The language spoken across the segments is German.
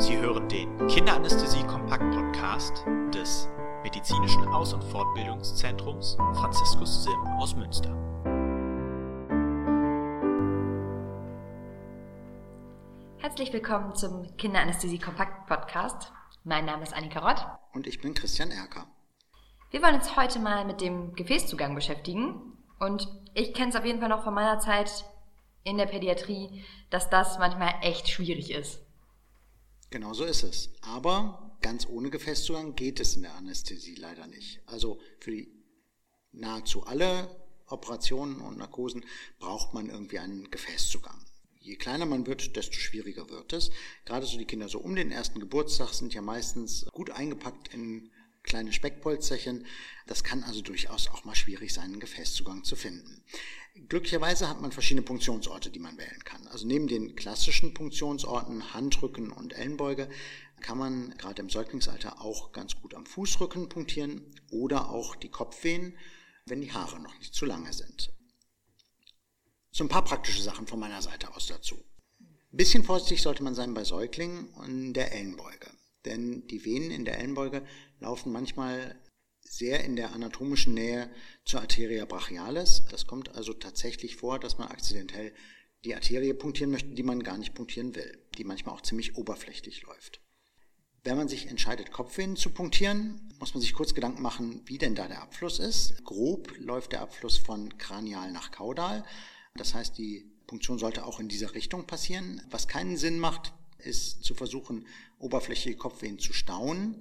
Sie hören den Kinderanästhesie-Kompakt-Podcast des Medizinischen Aus- und Fortbildungszentrums Franziskus Sim aus Münster. Herzlich willkommen zum Kinderanästhesie-Kompakt-Podcast. Mein Name ist Annika Rott. Und ich bin Christian Erker. Wir wollen uns heute mal mit dem Gefäßzugang beschäftigen. Und ich kenne es auf jeden Fall noch von meiner Zeit in der Pädiatrie, dass das manchmal echt schwierig ist. Genau so ist es. Aber ganz ohne Gefäßzugang geht es in der Anästhesie leider nicht. Also für die nahezu alle Operationen und Narkosen braucht man irgendwie einen Gefäßzugang. Je kleiner man wird, desto schwieriger wird es. Gerade so die Kinder so um den ersten Geburtstag sind ja meistens gut eingepackt in kleine Speckpolsterchen. Das kann also durchaus auch mal schwierig sein, einen Gefäßzugang zu finden. Glücklicherweise hat man verschiedene Punktionsorte, die man wählen kann. Also neben den klassischen Punktionsorten Handrücken und Ellenbeuge kann man gerade im Säuglingsalter auch ganz gut am Fußrücken punktieren oder auch die Kopfwehen, wenn die Haare noch nicht zu lange sind. So ein paar praktische Sachen von meiner Seite aus dazu. Ein bisschen vorsichtig sollte man sein bei Säuglingen und der Ellenbeuge. Denn die Venen in der Ellenbeuge laufen manchmal sehr in der anatomischen Nähe zur Arteria brachialis. Das kommt also tatsächlich vor, dass man akzidentell die Arterie punktieren möchte, die man gar nicht punktieren will, die manchmal auch ziemlich oberflächlich läuft. Wenn man sich entscheidet, Kopfvenen zu punktieren, muss man sich kurz Gedanken machen, wie denn da der Abfluss ist. Grob läuft der Abfluss von kranial nach kaudal. Das heißt, die Punktion sollte auch in dieser Richtung passieren. Was keinen Sinn macht, ist zu versuchen, oberflächige Kopfvenen zu stauen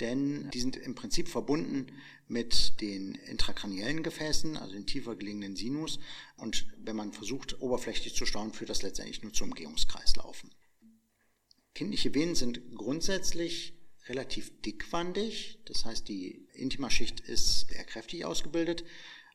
denn die sind im Prinzip verbunden mit den intrakraniellen Gefäßen, also den tiefer gelegenen Sinus. Und wenn man versucht, oberflächlich zu stauen, führt das letztendlich nur zu Umgehungskreislaufen. Kindliche Venen sind grundsätzlich relativ dickwandig, das heißt, die Intimaschicht ist sehr kräftig ausgebildet.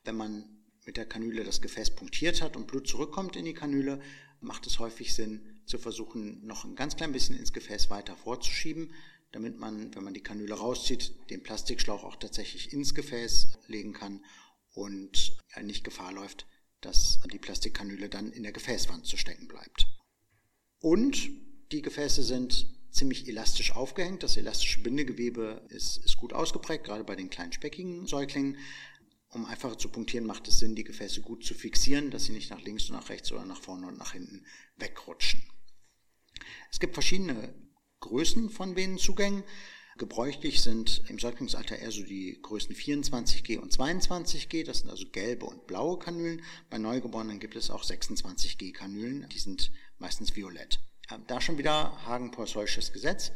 Wenn man mit der Kanüle das Gefäß punktiert hat und Blut zurückkommt in die Kanüle, macht es häufig Sinn, zu versuchen, noch ein ganz klein bisschen ins Gefäß weiter vorzuschieben, damit man, wenn man die Kanüle rauszieht, den Plastikschlauch auch tatsächlich ins Gefäß legen kann und nicht Gefahr läuft, dass die Plastikkanüle dann in der Gefäßwand zu stecken bleibt. Und die Gefäße sind ziemlich elastisch aufgehängt. Das elastische Bindegewebe ist, ist gut ausgeprägt, gerade bei den kleinen speckigen Säuglingen. Um einfacher zu punktieren, macht es Sinn, die Gefäße gut zu fixieren, dass sie nicht nach links und nach rechts oder nach vorne und nach hinten wegrutschen. Es gibt verschiedene Größen von Venenzugängen. Gebräuchlich sind im Säuglingsalter eher so die Größen 24G und 22G, das sind also gelbe und blaue Kanülen. Bei Neugeborenen gibt es auch 26G Kanülen, die sind meistens violett. Da schon wieder Hagen-Poiseuilsches Gesetz.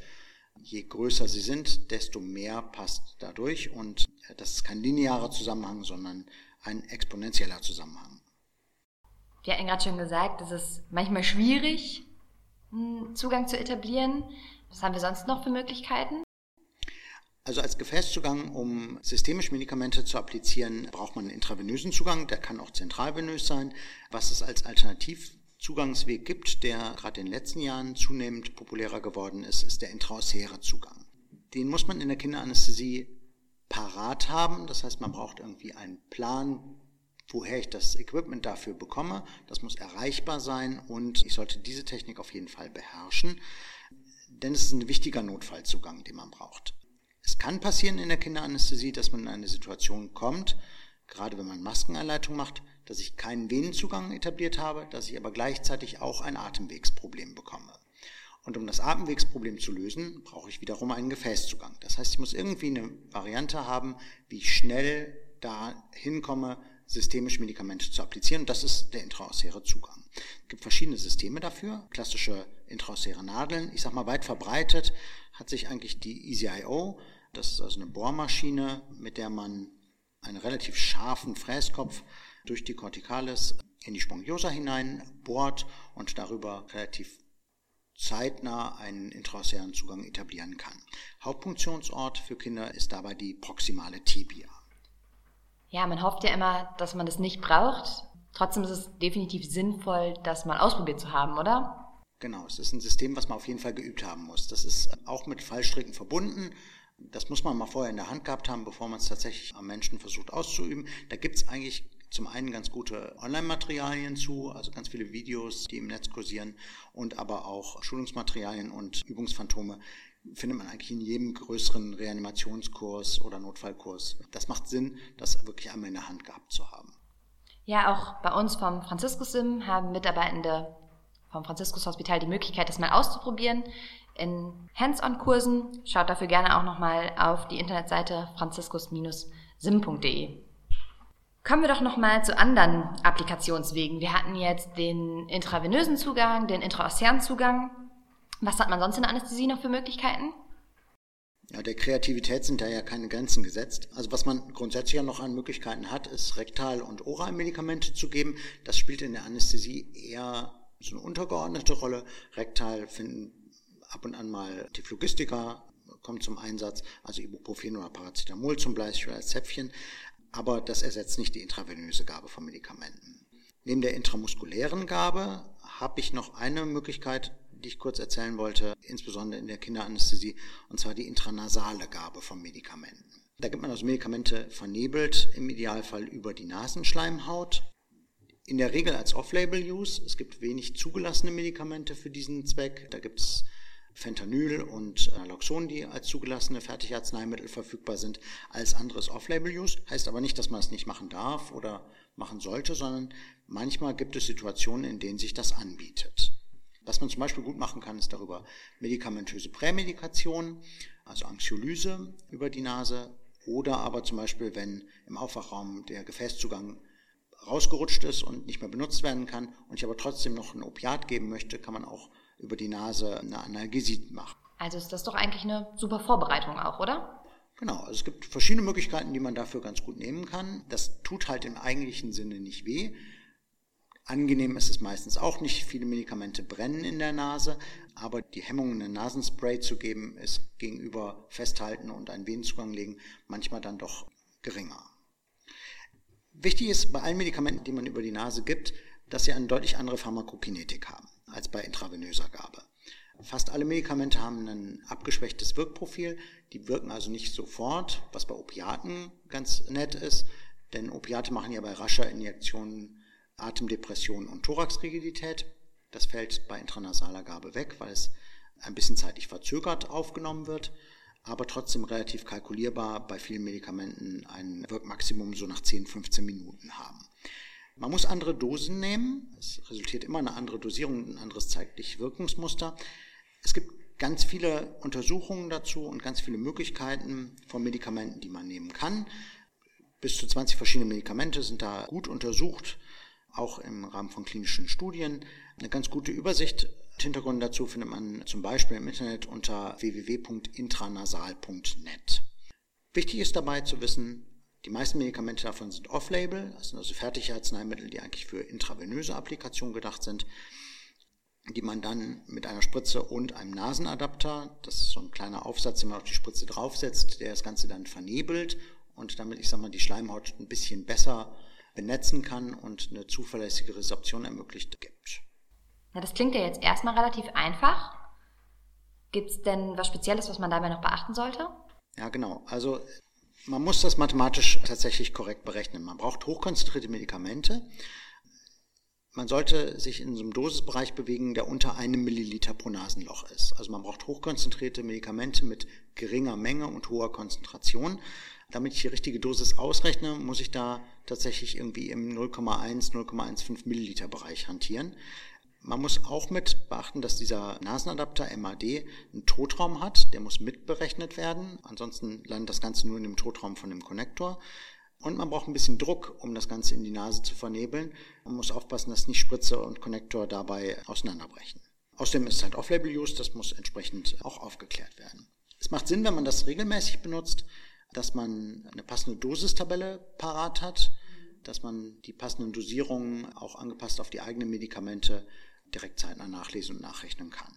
Je größer sie sind, desto mehr passt dadurch und das ist kein linearer Zusammenhang, sondern ein exponentieller Zusammenhang. Wir hatten gerade schon gesagt, es ist manchmal schwierig, Zugang zu etablieren. Was haben wir sonst noch für Möglichkeiten? Also als Gefäßzugang, um systemisch Medikamente zu applizieren, braucht man einen intravenösen Zugang, der kann auch zentralvenös sein. Was es als Alternativzugangsweg gibt, der gerade in den letzten Jahren zunehmend populärer geworden ist, ist der intraosäre Zugang. Den muss man in der Kinderanästhesie parat haben, das heißt, man braucht irgendwie einen Plan, woher ich das Equipment dafür bekomme. Das muss erreichbar sein und ich sollte diese Technik auf jeden Fall beherrschen, denn es ist ein wichtiger Notfallzugang, den man braucht. Es kann passieren in der Kinderanästhesie, dass man in eine Situation kommt, gerade wenn man Maskeneinleitung macht, dass ich keinen Venenzugang etabliert habe, dass ich aber gleichzeitig auch ein Atemwegsproblem bekomme. Und um das Atemwegsproblem zu lösen, brauche ich wiederum einen Gefäßzugang. Das heißt, ich muss irgendwie eine Variante haben, wie ich schnell da hinkomme, systemisch Medikamente zu applizieren. Und das ist der intraosäre Zugang. Es gibt verschiedene Systeme dafür. Klassische intraosäre Nadeln. Ich sag mal, weit verbreitet hat sich eigentlich die EasyIO. Das ist also eine Bohrmaschine, mit der man einen relativ scharfen Fräskopf durch die Corticalis in die Spongiosa hinein bohrt und darüber relativ zeitnah einen intraosären Zugang etablieren kann. Hauptfunktionsort für Kinder ist dabei die proximale Tibia. Ja, man hofft ja immer, dass man das nicht braucht. Trotzdem ist es definitiv sinnvoll, das mal ausprobiert zu haben, oder? Genau, es ist ein System, was man auf jeden Fall geübt haben muss. Das ist auch mit Fallstricken verbunden. Das muss man mal vorher in der Hand gehabt haben, bevor man es tatsächlich am Menschen versucht auszuüben. Da gibt es eigentlich zum einen ganz gute Online-Materialien zu, also ganz viele Videos, die im Netz kursieren und aber auch Schulungsmaterialien und Übungsphantome findet man eigentlich in jedem größeren Reanimationskurs oder Notfallkurs. Das macht Sinn, das wirklich einmal in der Hand gehabt zu haben. Ja, auch bei uns vom Franziskus-Sim haben Mitarbeitende vom Franziskus-Hospital die Möglichkeit, das mal auszuprobieren in Hands-on-Kursen. Schaut dafür gerne auch nochmal auf die Internetseite franziskus-sim.de. Kommen wir doch nochmal zu anderen Applikationswegen. Wir hatten jetzt den intravenösen Zugang, den intraossären Zugang. Was hat man sonst in der Anästhesie noch für Möglichkeiten? Ja, der Kreativität sind da ja keine Grenzen gesetzt. Also was man grundsätzlich ja noch an Möglichkeiten hat, ist Rektal- und Oralmedikamente zu geben. Das spielt in der Anästhesie eher so eine untergeordnete Rolle. Rektal finden ab und an mal die Phlogistika kommt zum Einsatz, also Ibuprofen oder Paracetamol zum Beispiel als Zäpfchen aber das ersetzt nicht die intravenöse Gabe von Medikamenten. Neben der intramuskulären Gabe habe ich noch eine Möglichkeit, die ich kurz erzählen wollte, insbesondere in der Kinderanästhesie, und zwar die intranasale Gabe von Medikamenten. Da gibt man also Medikamente vernebelt, im Idealfall über die Nasenschleimhaut. In der Regel als Off-Label-Use. Es gibt wenig zugelassene Medikamente für diesen Zweck. Da gibt es Fentanyl und Naloxon, die als zugelassene Fertigarzneimittel verfügbar sind, als anderes Off-Label-Use. Heißt aber nicht, dass man es nicht machen darf oder machen sollte, sondern manchmal gibt es Situationen, in denen sich das anbietet. Was man zum Beispiel gut machen kann, ist darüber medikamentöse Prämedikation, also Anxiolyse über die Nase oder aber zum Beispiel, wenn im Aufwachraum der Gefäßzugang rausgerutscht ist und nicht mehr benutzt werden kann und ich aber trotzdem noch ein Opiat geben möchte, kann man auch über die Nase eine Analgesie machen. Also ist das doch eigentlich eine super Vorbereitung auch, oder? Genau, also es gibt verschiedene Möglichkeiten, die man dafür ganz gut nehmen kann. Das tut halt im eigentlichen Sinne nicht weh. Angenehm ist es meistens auch nicht. Viele Medikamente brennen in der Nase, aber die Hemmung, einen Nasenspray zu geben, ist gegenüber Festhalten und einen Venenzugang legen manchmal dann doch geringer. Wichtig ist bei allen Medikamenten, die man über die Nase gibt, dass sie eine deutlich andere Pharmakokinetik haben als bei intravenöser Gabe. Fast alle Medikamente haben ein abgeschwächtes Wirkprofil. Die wirken also nicht sofort, was bei Opiaten ganz nett ist, denn Opiate machen ja bei rascher Injektion Atemdepression und Thoraxrigidität. Das fällt bei intranasaler Gabe weg, weil es ein bisschen zeitlich verzögert aufgenommen wird, aber trotzdem relativ kalkulierbar bei vielen Medikamenten ein Wirkmaximum so nach 10, 15 Minuten haben. Man muss andere Dosen nehmen. Es resultiert immer eine andere Dosierung, ein anderes zeitliches Wirkungsmuster. Es gibt ganz viele Untersuchungen dazu und ganz viele Möglichkeiten von Medikamenten, die man nehmen kann. Bis zu 20 verschiedene Medikamente sind da gut untersucht, auch im Rahmen von klinischen Studien. Eine ganz gute Übersicht. Hintergrund dazu findet man zum Beispiel im Internet unter www.intranasal.net. Wichtig ist dabei zu wissen, die meisten Medikamente davon sind off-label, das sind also fertige Arzneimittel, die eigentlich für intravenöse Applikationen gedacht sind, die man dann mit einer Spritze und einem Nasenadapter, das ist so ein kleiner Aufsatz, den man auf die Spritze draufsetzt, der das Ganze dann vernebelt und damit, ich sag mal, die Schleimhaut ein bisschen besser benetzen kann und eine zuverlässige Resorption ermöglicht gibt. Ja, das klingt ja jetzt erstmal relativ einfach. Gibt es denn was Spezielles, was man dabei noch beachten sollte? Ja, genau. Also man muss das mathematisch tatsächlich korrekt berechnen. Man braucht hochkonzentrierte Medikamente. Man sollte sich in so einem Dosisbereich bewegen, der unter einem Milliliter pro Nasenloch ist. Also man braucht hochkonzentrierte Medikamente mit geringer Menge und hoher Konzentration. Damit ich die richtige Dosis ausrechne, muss ich da tatsächlich irgendwie im 0,1, 0,15 Milliliter Bereich hantieren. Man muss auch mit beachten, dass dieser Nasenadapter MAD einen Totraum hat, der muss mitberechnet werden, ansonsten landet das Ganze nur in dem Totraum von dem Konnektor. Und man braucht ein bisschen Druck, um das Ganze in die Nase zu vernebeln. Man muss aufpassen, dass nicht Spritze und Konnektor dabei auseinanderbrechen. Außerdem ist es halt Off-Label-Use, das muss entsprechend auch aufgeklärt werden. Es macht Sinn, wenn man das regelmäßig benutzt, dass man eine passende Dosistabelle parat hat, dass man die passenden Dosierungen auch angepasst auf die eigenen Medikamente direkt zeitnah nachlesen und nachrechnen kann.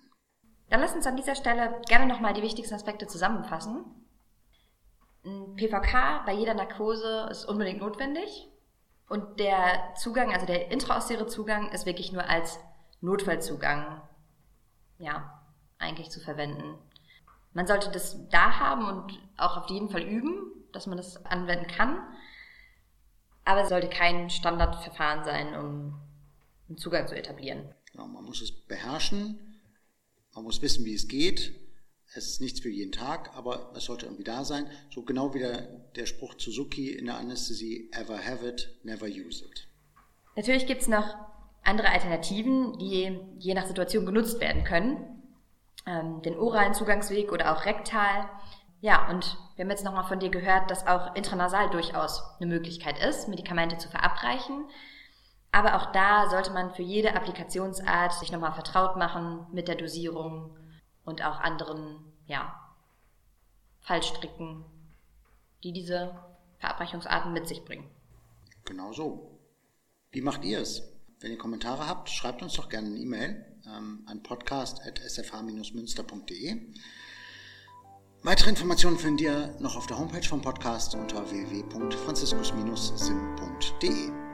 Dann lass uns an dieser Stelle gerne nochmal die wichtigsten Aspekte zusammenfassen. Ein PVK bei jeder Narkose ist unbedingt notwendig und der Zugang, also der intraossiäre Zugang, ist wirklich nur als Notfallzugang, ja, eigentlich zu verwenden. Man sollte das da haben und auch auf jeden Fall üben, dass man das anwenden kann. aber es sollte kein Standardverfahren sein, um einen Zugang zu etablieren. Genau, man muss es beherrschen, man muss wissen, wie es geht. Es ist nichts für jeden Tag, aber es sollte irgendwie da sein. So genau wie der, der Spruch Suzuki in der Anästhesie, ever have it, never use it. Natürlich gibt es noch andere Alternativen, die je nach Situation genutzt werden können. Ähm, den oralen Zugangsweg oder auch rektal. Ja, und wir haben jetzt nochmal von dir gehört, dass auch intranasal durchaus eine Möglichkeit ist, Medikamente zu verabreichen. Aber auch da sollte man für jede Applikationsart sich nochmal vertraut machen mit der Dosierung und auch anderen, ja, Fallstricken, die diese Verabreichungsarten mit sich bringen. Genau so. Wie macht ihr es? Wenn ihr Kommentare habt, schreibt uns doch gerne eine E-Mail ähm, an podcast.sfh-münster.de. Weitere Informationen findet ihr noch auf der Homepage vom Podcast unter www.franziskus-sim.de.